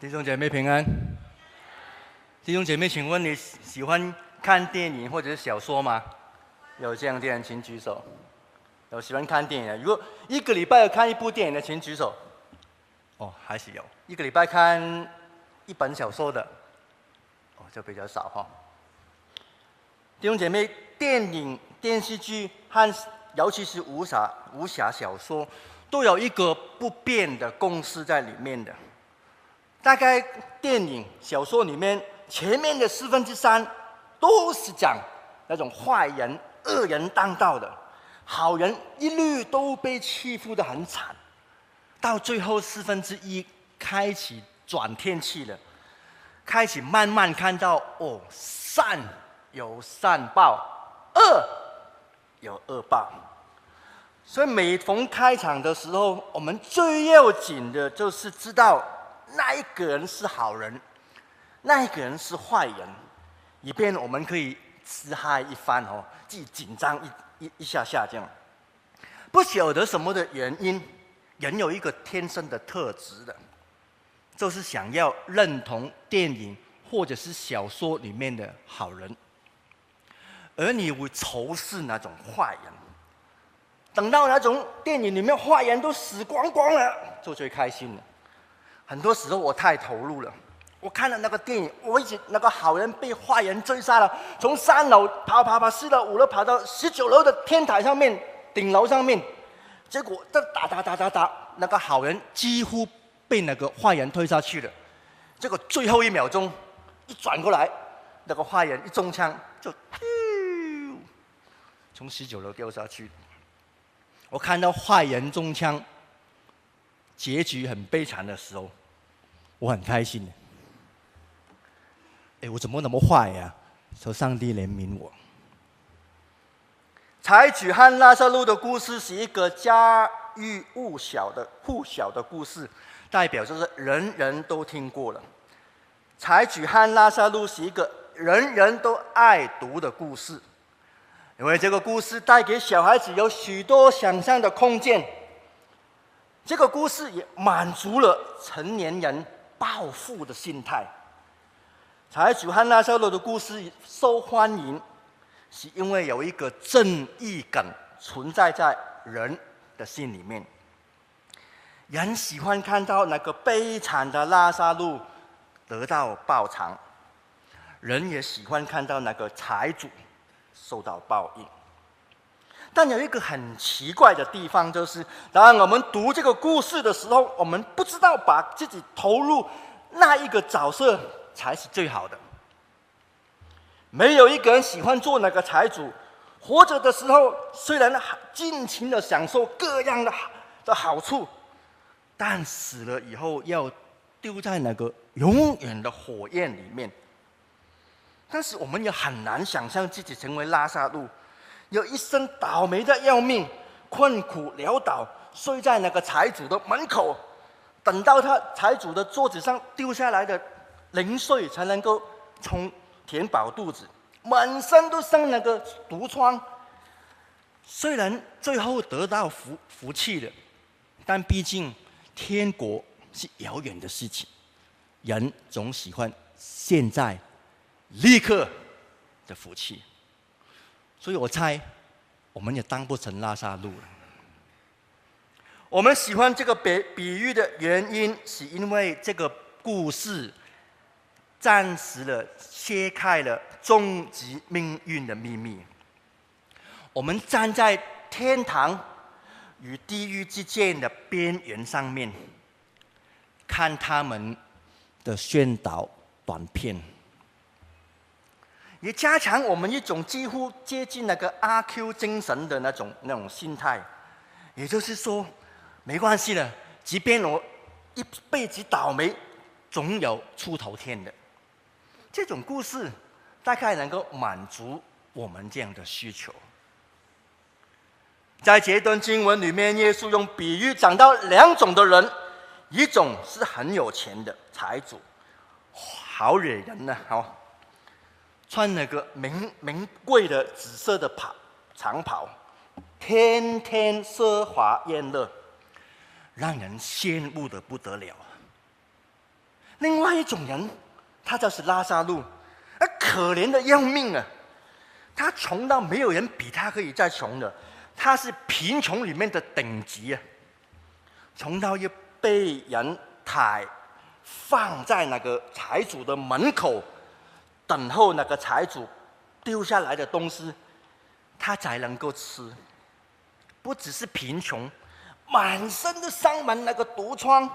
弟兄姐妹平安。弟兄姐妹，请问你喜欢看电影或者是小说吗？有这样的人请举手。有喜欢看电影的，如果一个礼拜要看一部电影的，请举手。哦，还是有。一个礼拜看一本小说的，哦，就比较少哈。弟兄姐妹，电影、电视剧和尤其是武侠武侠小说，都有一个不变的公式在里面的。大概电影、小说里面前面的四分之三都是讲那种坏人、恶人当道的，好人一律都被欺负得很惨，到最后四分之一开启转天气了，开始慢慢看到哦，善有善报，恶有恶报，所以每逢开场的时候，我们最要紧的就是知道。那一个人是好人，那一个人是坏人，以便我们可以自嗨一番哦，既紧张一一一下下这样。不晓得什么的原因，人有一个天生的特质的，就是想要认同电影或者是小说里面的好人，而你会仇视那种坏人。等到那种电影里面坏人都死光光了，就最开心了。很多时候我太投入了，我看了那个电影，我一直那个好人被坏人追杀了，从三楼跑跑跑，四楼五楼跑到十九楼的天台上面，顶楼上面，结果这打打打打打，那个好人几乎被那个坏人推下去了，结果最后一秒钟一转过来，那个坏人一中枪就，从十九楼掉下去，我看到坏人中枪，结局很悲惨的时候。我很开心。哎，我怎么那么坏呀？求上帝怜悯我。采取和拉撒路的故事是一个家喻户晓的户晓的故事，代表就是人人都听过了。采取和拉撒路是一个人人都爱读的故事，因为这个故事带给小孩子有许多想象的空间。这个故事也满足了成年人。报复的心态，财主和拉撒路的故事受欢迎，是因为有一个正义感存在在人的心里面。人喜欢看到那个悲惨的拉撒路得到报偿，人也喜欢看到那个财主受到报应。但有一个很奇怪的地方，就是当我们读这个故事的时候，我们不知道把自己投入那一个角色才是最好的。没有一个人喜欢做那个财主，活着的时候虽然尽情的享受各样的的好处，但死了以后要丢在那个永远的火焰里面。但是我们也很难想象自己成为拉萨路。有一生倒霉的要命，困苦潦倒，睡在那个财主的门口，等到他财主的桌子上丢下来的零碎才能够充填饱肚子，满身都生那个毒疮。虽然最后得到福福气了，但毕竟天国是遥远的事情，人总喜欢现在立刻的福气。所以我猜，我们也当不成拉萨路了。我们喜欢这个比比喻的原因，是因为这个故事暂时的揭开了终极命运的秘密。我们站在天堂与地狱之间的边缘上面，看他们的宣导短片。也加强我们一种几乎接近那个阿 Q 精神的那种那种心态，也就是说，没关系的，即便我一辈子倒霉，总有出头天的。这种故事大概能够满足我们这样的需求。在这段经文里面，耶稣用比喻讲到两种的人，一种是很有钱的财主，好惹人呐，好。穿那个名名贵的紫色的袍长袍，天天奢华宴乐，让人羡慕的不得了。另外一种人，他就是拉萨路，啊，可怜的要命啊！他穷到没有人比他可以再穷了，他是贫穷里面的顶级啊，穷到要被人抬放在那个财主的门口，等候那个财主丢下来的东西，他才能够吃。不只是贫穷，满身的伤痕，那个毒疮。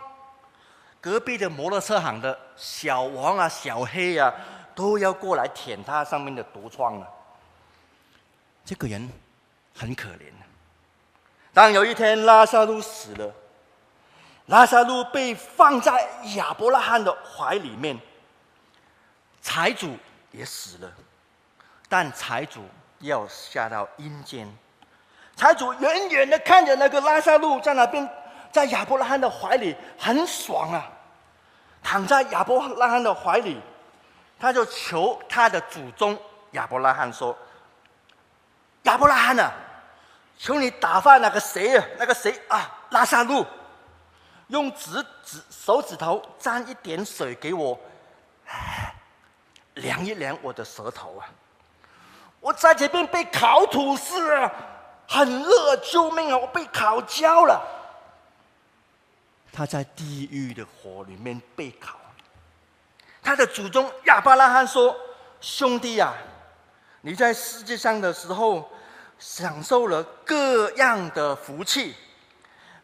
隔壁的摩托车行的小王啊、小黑啊，都要过来舔他上面的毒疮了。这个人很可怜。当有一天拉萨路死了，拉萨路被放在亚伯拉罕的怀里面，财主也死了，但财主要下到阴间。财主远远的看着那个拉撒路在那边，在亚伯拉罕的怀里，很爽啊。躺在亚伯拉罕的怀里，他就求他的祖宗亚伯拉罕说：“亚伯拉罕啊，求你打发那个谁啊，那个谁啊，拉撒路，用指指手指头沾一点水给我，量一量我的舌头啊！我在这边被烤吐司啊，很热，救命啊！我被烤焦了。”他在地狱的火里面被烤。他的祖宗亚伯拉罕说：“兄弟、啊，你在世界上的时候享受了各样的福气。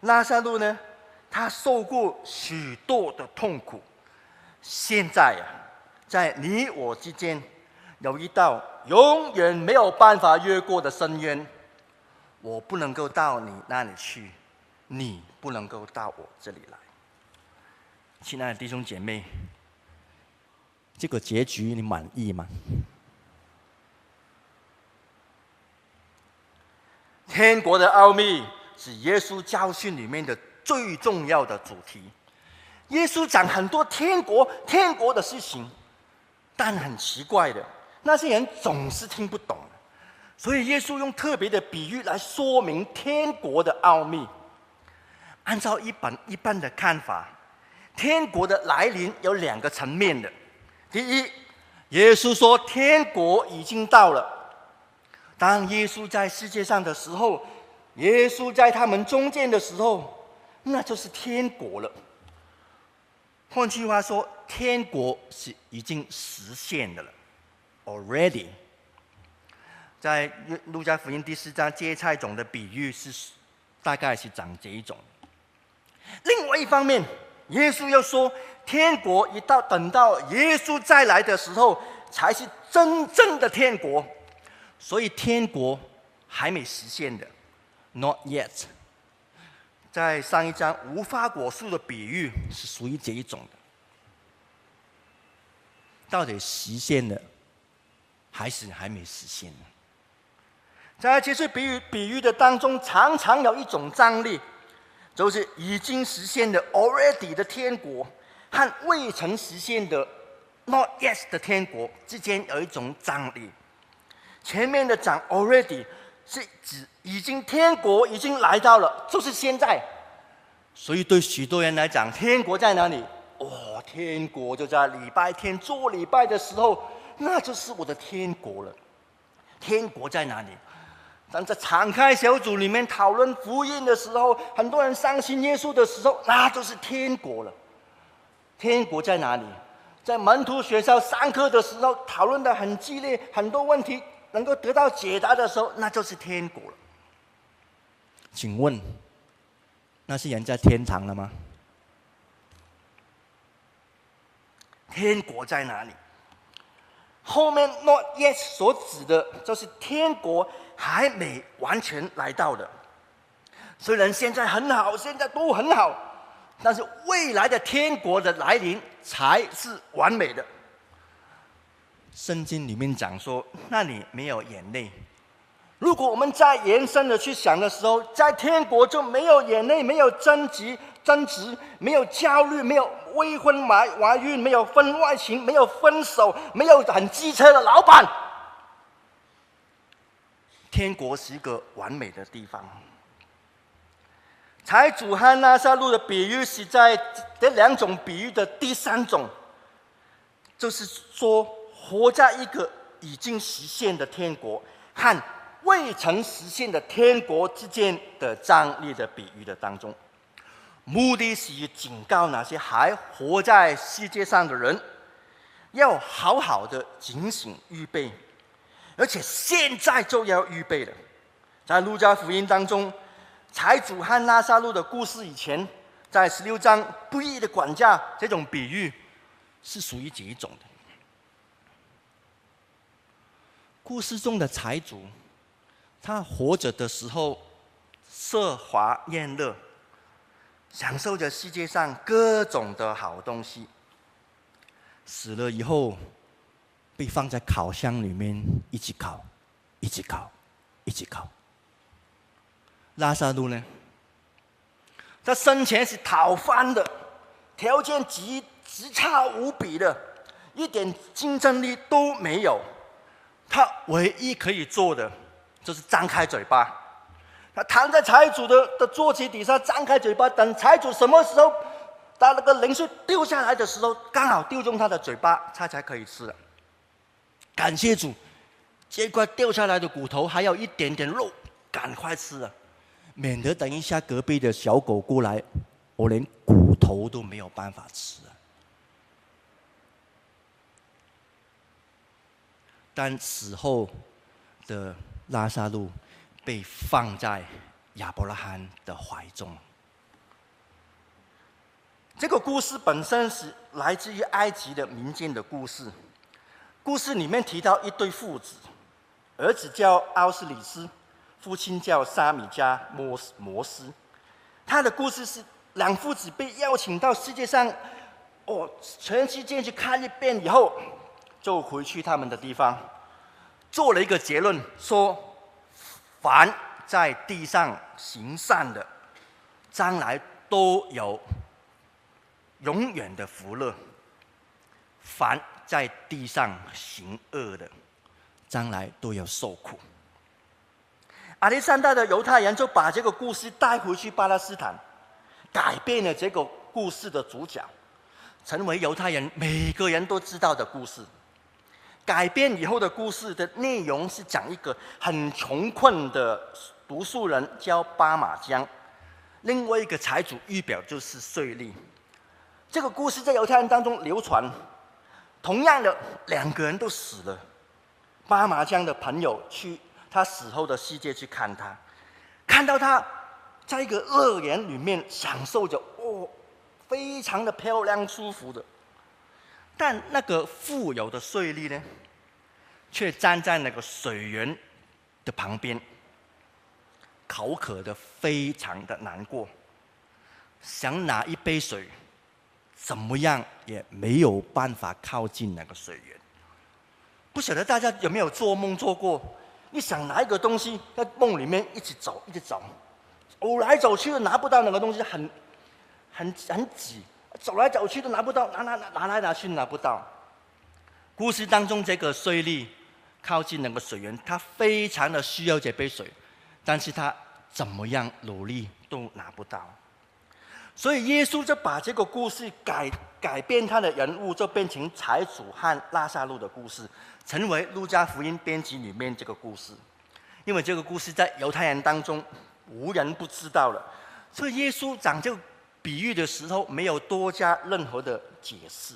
拉撒路呢，他受过许多的痛苦。现在呀、啊，在你我之间有一道永远没有办法越过的深渊，我不能够到你那里去。”你不能够到我这里来，亲爱的弟兄姐妹，这个结局你满意吗？天国的奥秘是耶稣教训里面的最重要的主题。耶稣讲很多天国、天国的事情，但很奇怪的，那些人总是听不懂，所以耶稣用特别的比喻来说明天国的奥秘。按照一般一般的看法，天国的来临有两个层面的。第一，耶稣说天国已经到了。当耶稣在世界上的时候，耶稣在他们中间的时候，那就是天国了。换句话说，天国是已经实现的了，already。在路加福音第四章芥菜种的比喻是，大概是长这一种。另外一方面，耶稣又说，天国一到，等到耶稣再来的时候，才是真正的天国。所以天国还没实现的，not yet。在上一章无花果树的比喻是属于这一种的。到底实现了，还是还没实现呢？在这些比喻比喻的当中，常常有一种张力。就是已经实现的 already 的天国和未曾实现的 not yet 的天国之间有一种张力。前面的讲 already 是指已经天国已经来到了，就是现在。所以对许多人来讲，天国在哪里？哦，天国就在礼拜天做礼拜的时候，那就是我的天国了。天国在哪里？当在敞开小组里面讨论福音的时候，很多人相信耶稣的时候，那就是天国了。天国在哪里？在门徒学校上课的时候，讨论的很激烈，很多问题能够得到解答的时候，那就是天国了。请问，那是人在天堂了吗？天国在哪里？后面 not yet 所指的就是天国。还没完全来到的，虽然现在很好，现在都很好，但是未来的天国的来临才是完美的。圣经里面讲说，那里没有眼泪。如果我们再延伸的去想的时候，在天国就没有眼泪，没有争执、争执，没有焦虑，没有未婚怀怀孕，没有婚外情，没有分手，没有很机车的老板。天国是一个完美的地方，财主和拉撒路的比喻是在这两种比喻的第三种，就是说活在一个已经实现的天国和未曾实现的天国之间的张力的比喻的当中，目的是警告那些还活在世界上的人，要好好的警醒预备，而且现在就要预备了。在路加福音当中，财主和拉撒路的故事以前，在十六章不义的管家这种比喻，是属于几种的？故事中的财主，他活着的时候奢华宴乐，享受着世界上各种的好东西。死了以后，被放在烤箱里面一起烤，一起烤，一起烤。拉萨路呢？他生前是讨饭的，条件极极差无比的，一点竞争力都没有。他唯一可以做的，就是张开嘴巴。他躺在财主的的坐骑底下，张开嘴巴，等财主什么时候把那个零碎丢下来的时候，刚好丢中他的嘴巴，他才可以吃了。感谢主，这块掉下来的骨头还有一点点肉，赶快吃了。免得等一下隔壁的小狗过来，我连骨头都没有办法吃。但死后的拉撒路被放在亚伯拉罕的怀中。这个故事本身是来自于埃及的民间的故事。故事里面提到一对父子，儿子叫奥斯里斯。父亲叫沙米加摩斯摩斯，他的故事是两父子被邀请到世界上，哦，全世界去看一遍以后，就回去他们的地方，做了一个结论，说，凡在地上行善的，将来都有永远的福乐；凡在地上行恶的，将来都要受苦。亚历山大的犹太人就把这个故事带回去巴勒斯坦，改变了这个故事的主角，成为犹太人每个人都知道的故事。改编以后的故事的内容是讲一个很穷困的读书人叫巴马江，另外一个财主预表就是税吏。这个故事在犹太人当中流传。同样的，两个人都死了。巴马江的朋友去。他死后的世界去看他，看到他在一个乐园里面享受着哦，非常的漂亮舒服的。但那个富有的税吏呢，却站在那个水源的旁边，口渴的非常的难过，想拿一杯水，怎么样也没有办法靠近那个水源。不晓得大家有没有做梦做过？你想拿一个东西，在梦里面一直走，一直走，走来走去拿不到那个东西，很、很、很挤，走来走去都拿不到，拿、拿、拿、拿来拿去拿不到。故事当中，这个税吏靠近那个水源，他非常的需要这杯水，但是他怎么样努力都拿不到。所以耶稣就把这个故事改改变，他的人物就变成财主和拉撒路的故事。成为路加福音编辑里面这个故事，因为这个故事在犹太人当中无人不知道了，所以耶稣讲这个比喻的时候没有多加任何的解释。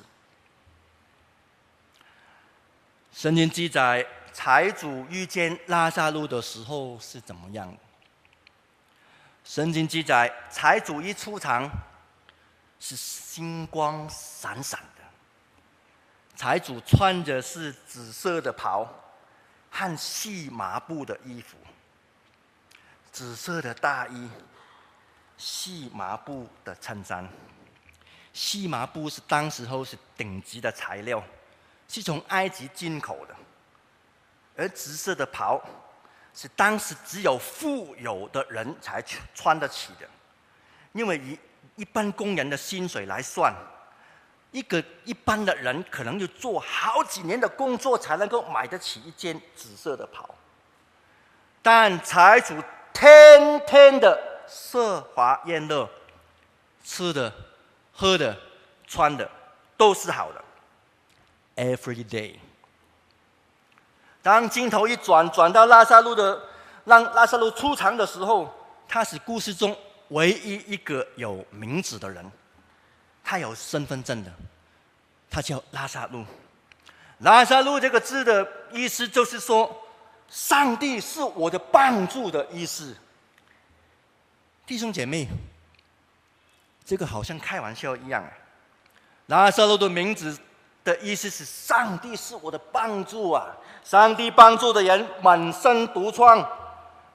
圣经记载财主遇见拉萨路的时候是怎么样的？圣经记载财主一出场是星光闪闪的。财主穿着是紫色的袍和细麻布的衣服，紫色的大衣，细麻布的衬衫。细麻布是当时候是顶级的材料，是从埃及进口的。而紫色的袍是当时只有富有的人才穿得起的，因为以一般工人的薪水来算。一个一般的人可能要做好几年的工作才能够买得起一件紫色的袍，但财主天天的奢华宴乐，吃的、喝的、穿的都是好的。Every day。当镜头一转，转到拉萨路的，让拉萨路出场的时候，他是故事中唯一一个有名字的人，他有身份证的，他叫拉萨路。拉萨路这个字的意思就是说，上帝是我的帮助的意思。弟兄姐妹，这个好像开玩笑一样。拉撒路的名字的意思是上帝是我的帮助啊。上帝帮助的人满身毒疮，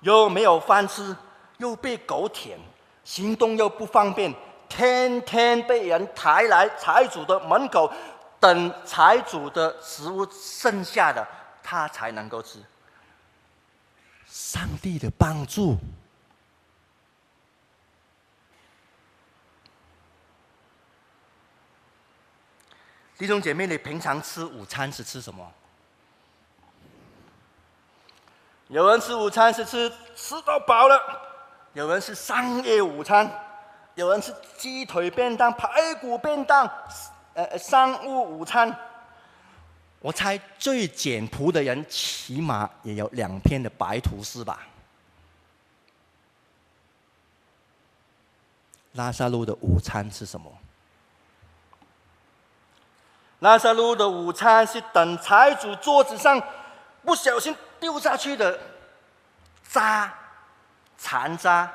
又没有饭吃，又被狗舔，行动又不方便，天天被人抬来财主的门口，等财主的食物剩下的，他才能够吃。上帝的帮助，弟兄姐妹，你平常吃午餐是吃什么？有人吃午餐是吃吃到饱了，有人是商业午餐，有人是鸡腿便当、排骨便当，呃，商务午餐。我猜最简朴的人起码也有两片的白吐司吧。拉萨路的午餐是什么？拉撒路的午餐是等财主桌子上不小心。丢下去的渣、残渣，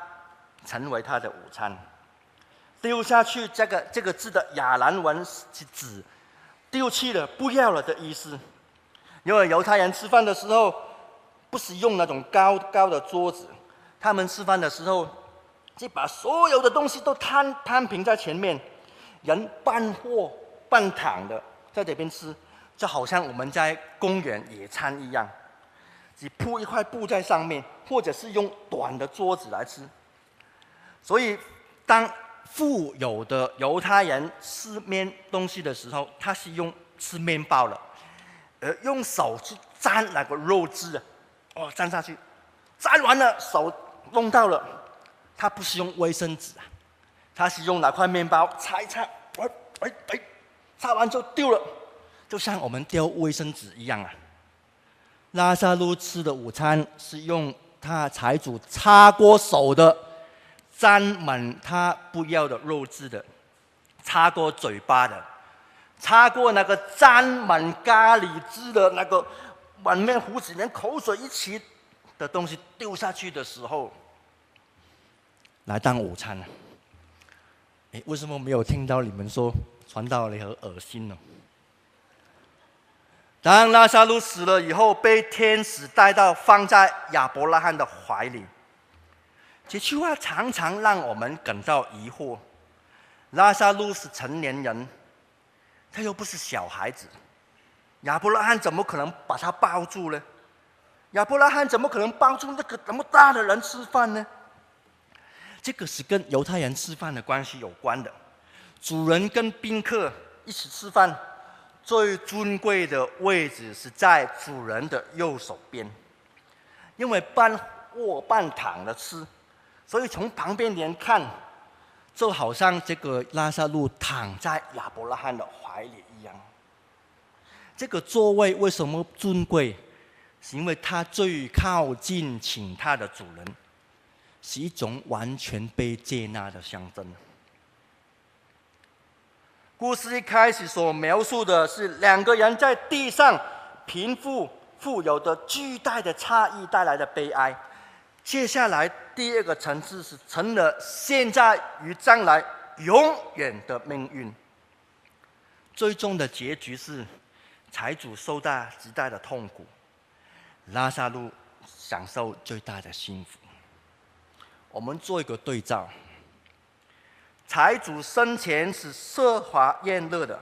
成为他的午餐。丢下去这个这个字的亚兰文是指丢弃了、不要了的意思。因为犹太人吃饭的时候，不是用那种高高的桌子，他们吃饭的时候，就把所有的东西都摊摊平在前面，人半卧半躺的在这边吃，就好像我们在公园野餐一样。只铺一块布在上面，或者是用短的桌子来吃。所以，当富有的犹太人吃面东西的时候，他是用吃面包了，而用手去沾那个肉汁啊，哦，沾下去，沾完了手弄到了，他不是用卫生纸啊，他是用那块面包擦一擦，哎哎哎，擦完就丢了，就像我们丢卫生纸一样啊。拉萨路吃的午餐是用他财主擦过手的，沾满他不要的肉汁的，擦过嘴巴的，擦过那个沾满咖喱汁的那个满面胡子连口水一起的东西丢下去的时候，来当午餐呢？诶，为什么没有听到你们说传道你很恶心呢？当拉撒路死了以后，被天使带到放在亚伯拉罕的怀里。这句话常常让我们感到疑惑：拉撒路是成年人，他又不是小孩子，亚伯拉罕怎么可能把他抱住呢？亚伯拉罕怎么可能抱住那个那么大的人吃饭呢？这个是跟犹太人吃饭的关系有关的。主人跟宾客一起吃饭。最尊贵的位置是在主人的右手边，因为半卧半躺的吃，所以从旁边人看，就好像这个拉撒路躺在亚伯拉罕的怀里一样。这个座位为什么尊贵？是因为它最靠近请他的主人，是一种完全被接纳的象征。故事一开始所描述的是两个人在地上贫富富有的巨大的差异带来的悲哀。接下来第二个层次是成了现在与将来永远的命运。最终的结局是财主受到极大的痛苦，拉萨路享受最大的幸福。我们做一个对照。财主生前是奢华宴乐的，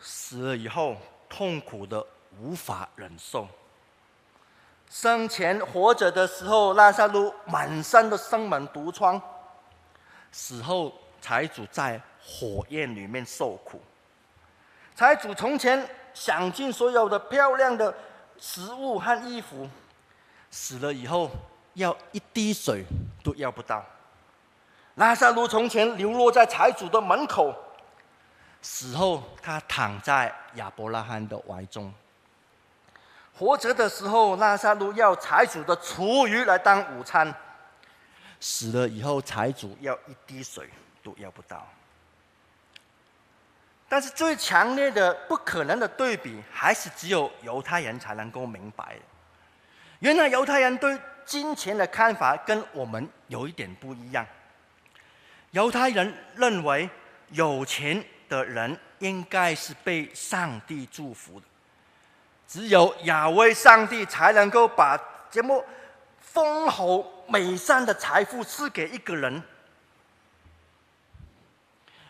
死了以后痛苦的无法忍受。生前活着的时候，拉萨路满身的生门毒疮；死后，财主在火焰里面受苦。财主从前享尽所有的漂亮的食物和衣服，死了以后要一滴水都要不到。拉萨路从前流落在财主的门口，死后他躺在亚伯拉罕的怀中。活着的时候，拉萨路要财主的厨余来当午餐；死了以后，财主要一滴水都要不到。但是最强烈的、不可能的对比，还是只有犹太人才能够明白。原来犹太人对金钱的看法跟我们有一点不一样。犹太人认为，有钱的人应该是被上帝祝福的。只有亚威上帝才能够把这么丰厚美善的财富赐给一个人，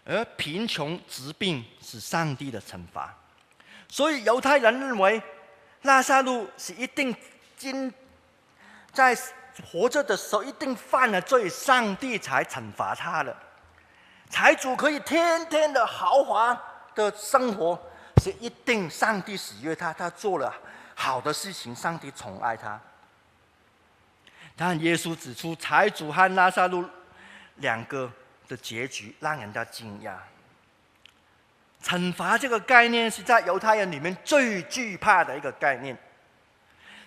而贫穷疾病是上帝的惩罚，所以犹太人认为拉撒路是一定今在活着的时候一定犯了罪，上帝才惩罚他了。财主可以天天的豪华的生活。是一定，上帝喜悦他，他做了好的事情，上帝宠爱他。但耶稣指出，财主和拉撒路两个的结局让人家惊讶。惩罚这个概念是在犹太人里面最惧怕的一个概念，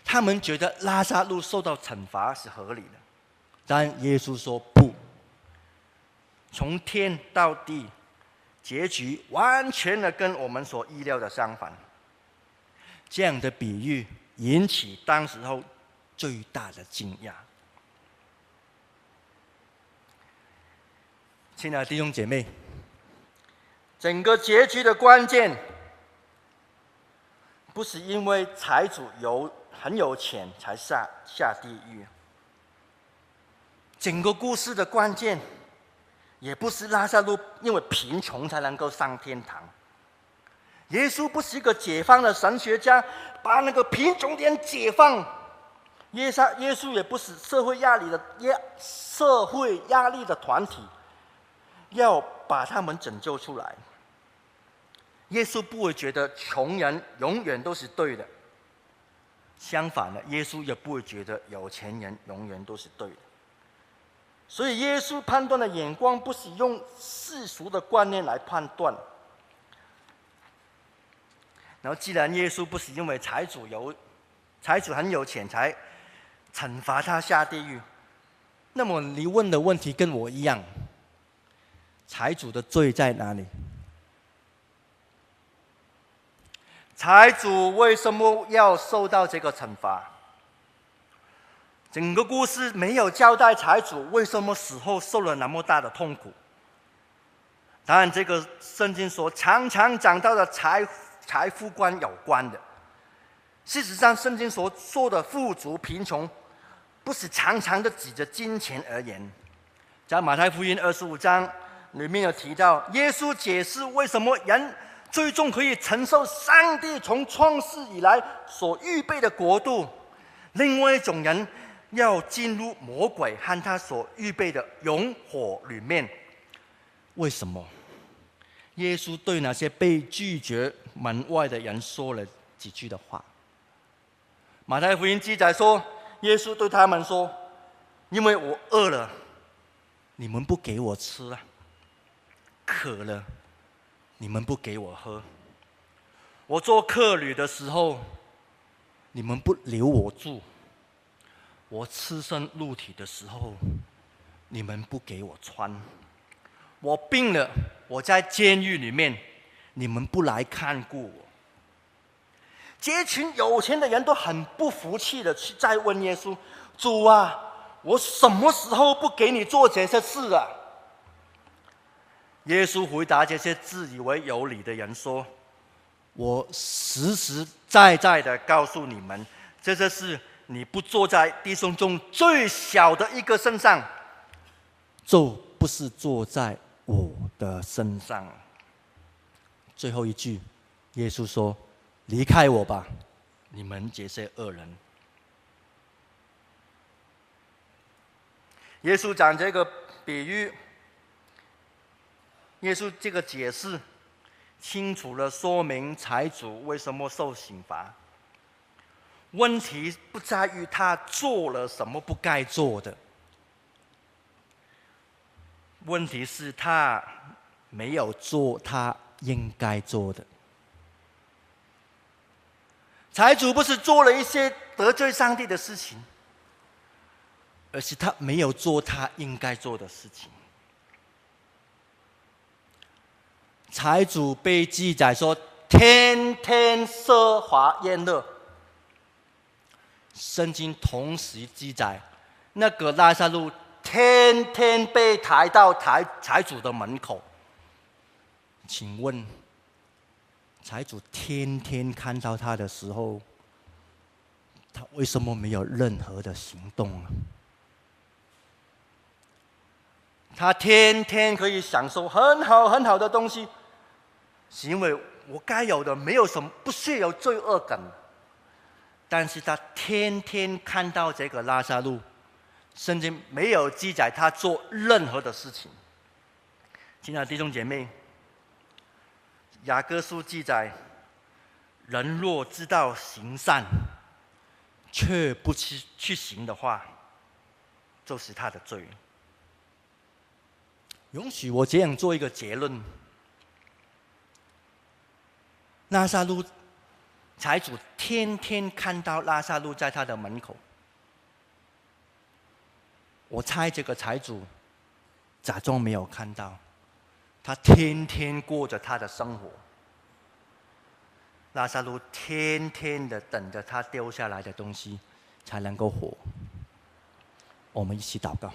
他们觉得拉撒路受到惩罚是合理的，但耶稣说不，从天到地。结局完全的跟我们所意料的相反，这样的比喻引起当时候最大的惊讶。亲爱的弟兄姐妹，整个结局的关键，不是因为财主有很有钱才下下地狱，整个故事的关键。也不是拉萨路因为贫穷才能够上天堂。耶稣不是一个解放的神学家，把那个贫穷人解放。耶稣耶稣也不是社会压力的压社会压力的团体，要把他们拯救出来。耶稣不会觉得穷人永远都是对的，相反的，耶稣也不会觉得有钱人永远都是对的。所以，耶稣判断的眼光不是用世俗的观念来判断。然后，既然耶稣不是因为财主有财主很有钱才惩罚他下地狱，那么你问的问题跟我一样：财主的罪在哪里？财主为什么要受到这个惩罚？整个故事没有交代财主为什么死后受了那么大的痛苦。当然，这个圣经说常常讲到的财财富观有关的。事实上，圣经所说的富足贫穷，不是常常的指着金钱而言。在马太福音二十五章里面有提到，耶稣解释为什么人最终可以承受上帝从创世以来所预备的国度。另外一种人。要进入魔鬼和他所预备的永火里面，为什么？耶稣对那些被拒绝门外的人说了几句的话。马太福音记载说，耶稣对他们说：“因为我饿了，你们不给我吃啊；渴了，你们不给我喝；我做客旅的时候，你们不留我住。”我赤身露体的时候，你们不给我穿；我病了，我在监狱里面，你们不来看顾我。这群有钱的人都很不服气的去再问耶稣：“主啊，我什么时候不给你做这些事啊？”耶稣回答这些自以为有理的人说：“我实实在在的告诉你们，这些事。”你不坐在弟兄中最小的一个身上，就不是坐在我的身上。最后一句，耶稣说：“离开我吧，你们这些恶人。”耶稣讲这个比喻，耶稣这个解释，清楚地说明财主为什么受刑罚。问题不在于他做了什么不该做的，问题是，他没有做他应该做的。财主不是做了一些得罪上帝的事情，而是他没有做他应该做的事情。财主被记载说，天天奢华宴乐。圣经同时记载，那个拉撒路天天被抬到财财主的门口。请问，财主天天看到他的时候，他为什么没有任何的行动呢？他天天可以享受很好很好的东西。是因为我该有的没有什么，不需要有罪恶感。但是他天天看到这个拉撒路，圣经没有记载他做任何的事情。亲爱的弟兄姐妹，雅各书记载，人若知道行善，却不去去行的话，就是他的罪。允许我这样做一个结论。拉萨路财主天天看到拉萨路在他的门口，我猜这个财主假装没有看到，他天天过着他的生活。拉萨路天天的等着他丢下来的东西才能够活。我们一起祷告，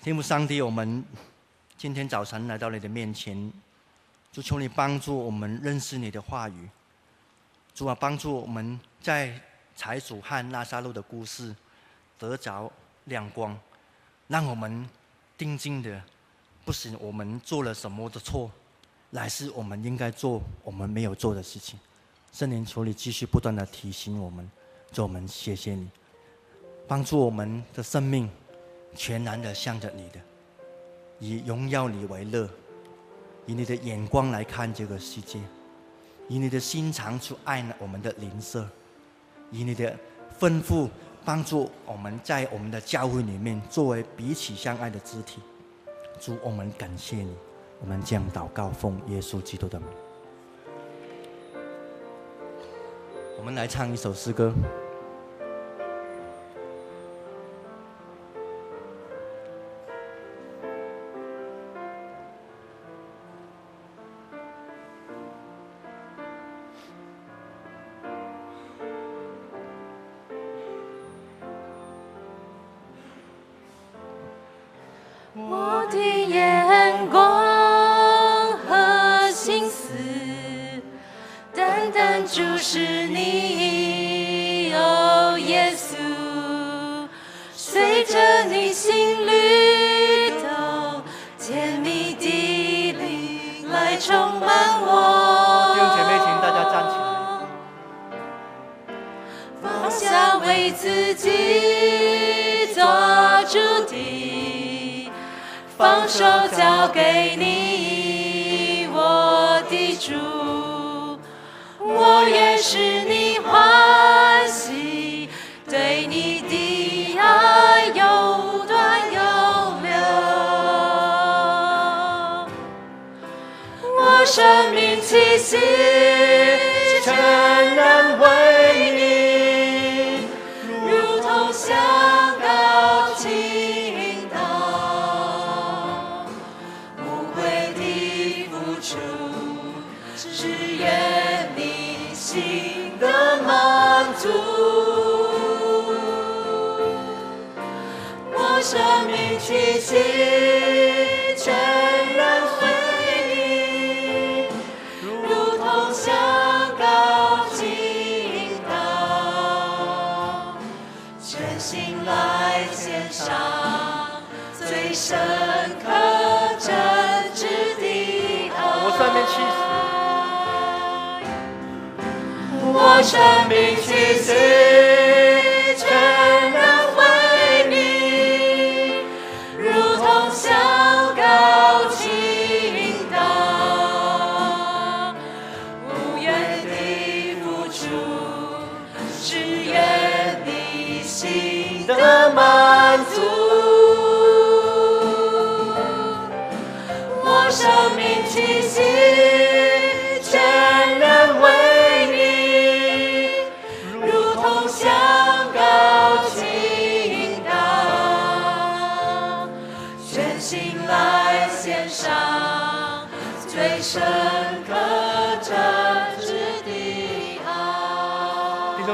天父上帝，我们今天早晨来到你的面前。主求你帮助我们认识你的话语，主啊，帮助我们在财主和拉撒路的故事得着亮光，让我们定睛的不是我们做了什么的错，乃是我们应该做我们没有做的事情。圣灵，求你继续不断的提醒我们，主我们谢谢你，帮助我们的生命全然的向着你的，以荣耀你为乐。以你的眼光来看这个世界，以你的心肠去爱我们的邻舍，以你的吩咐帮助我们在我们的教会里面作为彼此相爱的肢体。主，我们感谢你，我们将祷告奉耶稣基督的名。我们来唱一首诗歌。充满我。弟兄姐妹，请大家站起来。放下为自己做主的，放手交给你，我的主，我也是你。死，全然为你，如同香膏倾倒，无悔的付出，只愿你心的满足。我生命气息。生命气息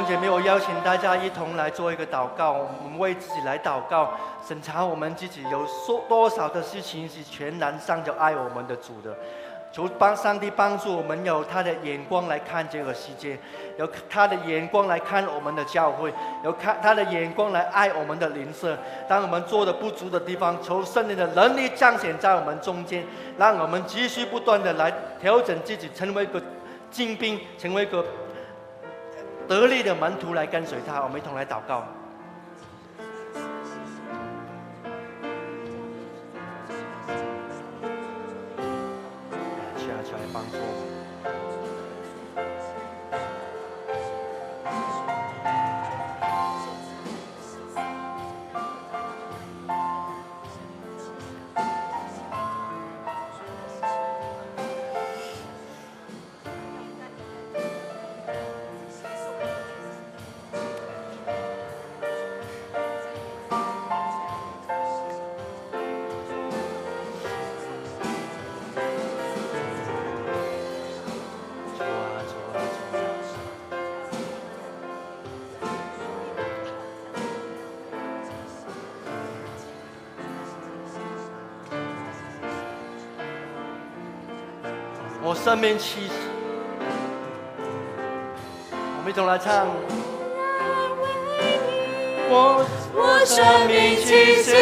姐妹，我邀请大家一同来做一个祷告，我们为自己来祷告。审查我们自己有说多少的事情是全然上着爱我们的主的，求帮上帝帮助我们有他的眼光来看这个世界，有他的眼光来看我们的教会，有看他的眼光来爱我们的邻舍。当我们做的不足的地方，求圣灵的能力彰显在我们中间，让我们继续不断的来调整自己，成为一个精兵，成为一个得力的门徒来跟随他。我们一同来祷告。我生命气息，我们一同来唱。我我生命气息